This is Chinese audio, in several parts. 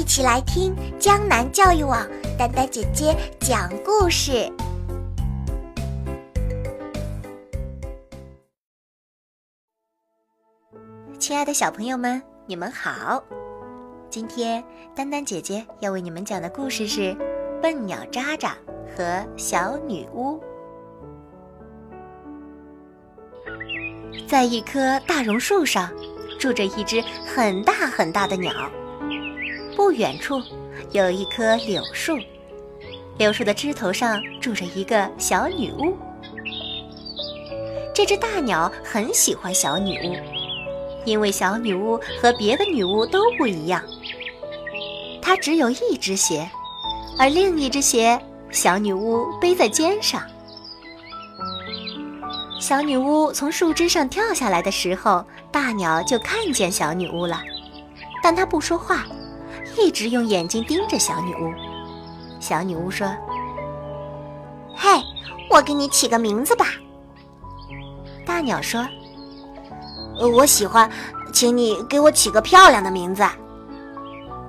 一起来听江南教育网丹丹姐姐讲故事。亲爱的小朋友们，你们好！今天丹丹姐姐要为你们讲的故事是《笨鸟渣渣和小女巫》。在一棵大榕树上，住着一只很大很大的鸟。不远处有一棵柳树，柳树的枝头上住着一个小女巫。这只大鸟很喜欢小女巫，因为小女巫和别的女巫都不一样。她只有一只鞋，而另一只鞋小女巫背在肩上。小女巫从树枝上跳下来的时候，大鸟就看见小女巫了，但它不说话。一直用眼睛盯着小女巫。小女巫说：“嘿，我给你起个名字吧。”大鸟说：“我喜欢，请你给我起个漂亮的名字。”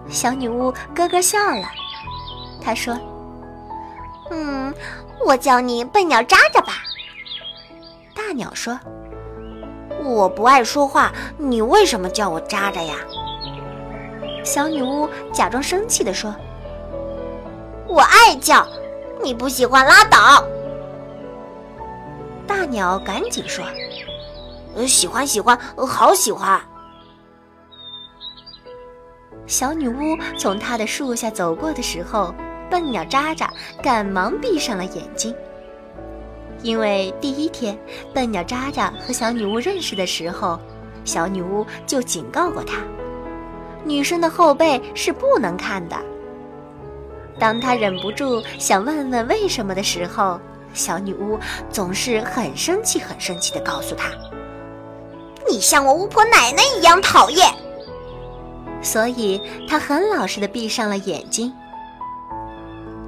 小女巫咯咯笑了，她说：“嗯，我叫你笨鸟渣渣吧。”大鸟说：“我不爱说话，你为什么叫我渣渣呀？”小女巫假装生气地说：“我爱叫，你不喜欢拉倒。”大鸟赶紧说：“喜欢喜欢，好喜欢。”小女巫从她的树下走过的时候，笨鸟渣渣赶忙闭上了眼睛，因为第一天笨鸟渣渣和小女巫认识的时候，小女巫就警告过他。女生的后背是不能看的。当他忍不住想问问为什么的时候，小女巫总是很生气、很生气地告诉他：“你像我巫婆奶奶一样讨厌。”所以，他很老实地闭上了眼睛。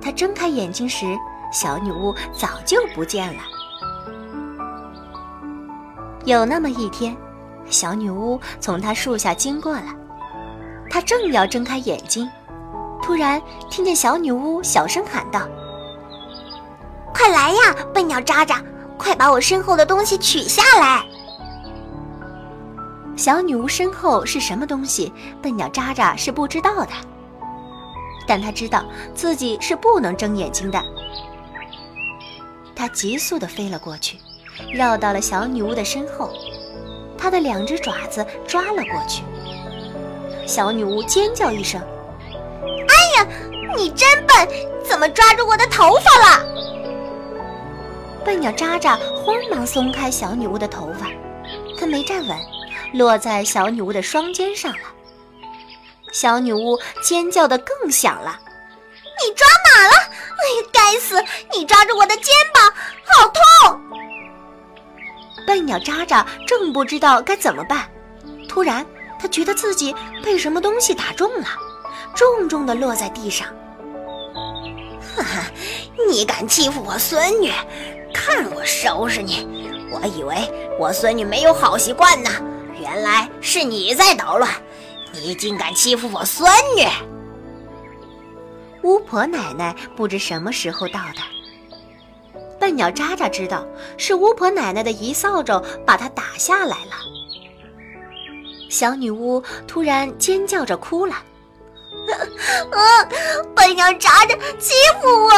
他睁开眼睛时，小女巫早就不见了。有那么一天，小女巫从他树下经过了。他正要睁开眼睛，突然听见小女巫小声喊道：“快来呀，笨鸟渣渣，快把我身后的东西取下来！”小女巫身后是什么东西？笨鸟渣渣是不知道的，但他知道自己是不能睁眼睛的。他急速地飞了过去，绕到了小女巫的身后，他的两只爪子抓了过去。小女巫尖叫一声：“哎呀，你真笨，怎么抓住我的头发了？”笨鸟渣渣慌忙松开小女巫的头发，可没站稳，落在小女巫的双肩上了。小女巫尖叫的更响了：“你抓哪了？哎呀，该死！你抓住我的肩膀，好痛！”笨鸟渣渣正不知道该怎么办，突然。他觉得自己被什么东西打中了，重重的落在地上。哈哈，你敢欺负我孙女，看我收拾你！我以为我孙女没有好习惯呢，原来是你在捣乱！你竟敢欺负我孙女！巫婆奶奶不知什么时候到的，笨鸟渣渣知道是巫婆奶奶的一扫帚把他打下来了。小女巫突然尖叫着哭了，啊！笨鸟渣渣欺负我，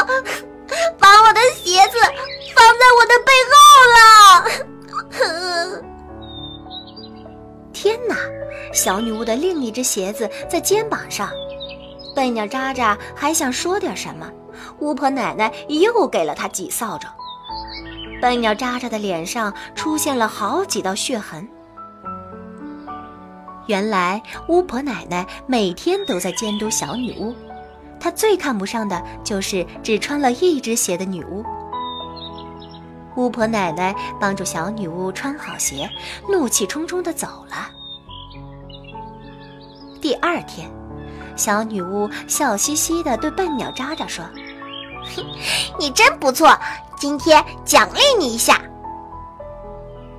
把我的鞋子放在我的背后了。天哪！小女巫的另一只鞋子在肩膀上。笨鸟渣渣还想说点什么，巫婆奶奶又给了他几扫帚。笨鸟渣渣的脸上出现了好几道血痕。原来巫婆奶奶每天都在监督小女巫，她最看不上的就是只穿了一只鞋的女巫。巫婆奶奶帮助小女巫穿好鞋，怒气冲冲地走了。第二天，小女巫笑嘻嘻地对笨鸟渣渣说：“你真不错，今天奖励你一下。”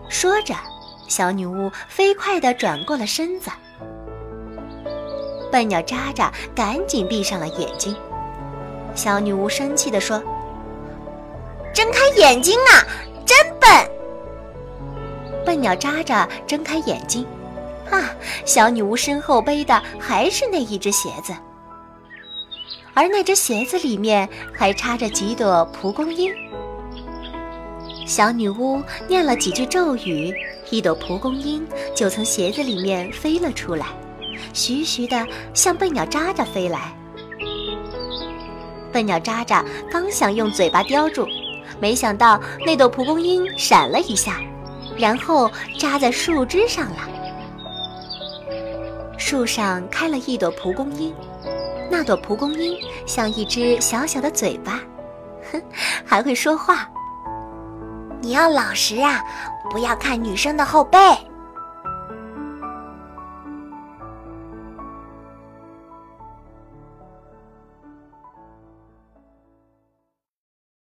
说着。小女巫飞快地转过了身子。笨鸟渣渣赶紧闭上了眼睛。小女巫生气地说：“睁开眼睛啊，真笨！”笨鸟渣渣睁开眼睛，啊，小女巫身后背的还是那一只鞋子，而那只鞋子里面还插着几朵蒲公英。小女巫念了几句咒语，一朵蒲公英就从鞋子里面飞了出来，徐徐地向笨鸟渣渣飞来。笨鸟渣渣刚想用嘴巴叼住，没想到那朵蒲公英闪了一下。然后扎在树枝上了。树上开了一朵蒲公英，那朵蒲公英像一只小小的嘴巴，哼，还会说话。你要老实啊，不要看女生的后背。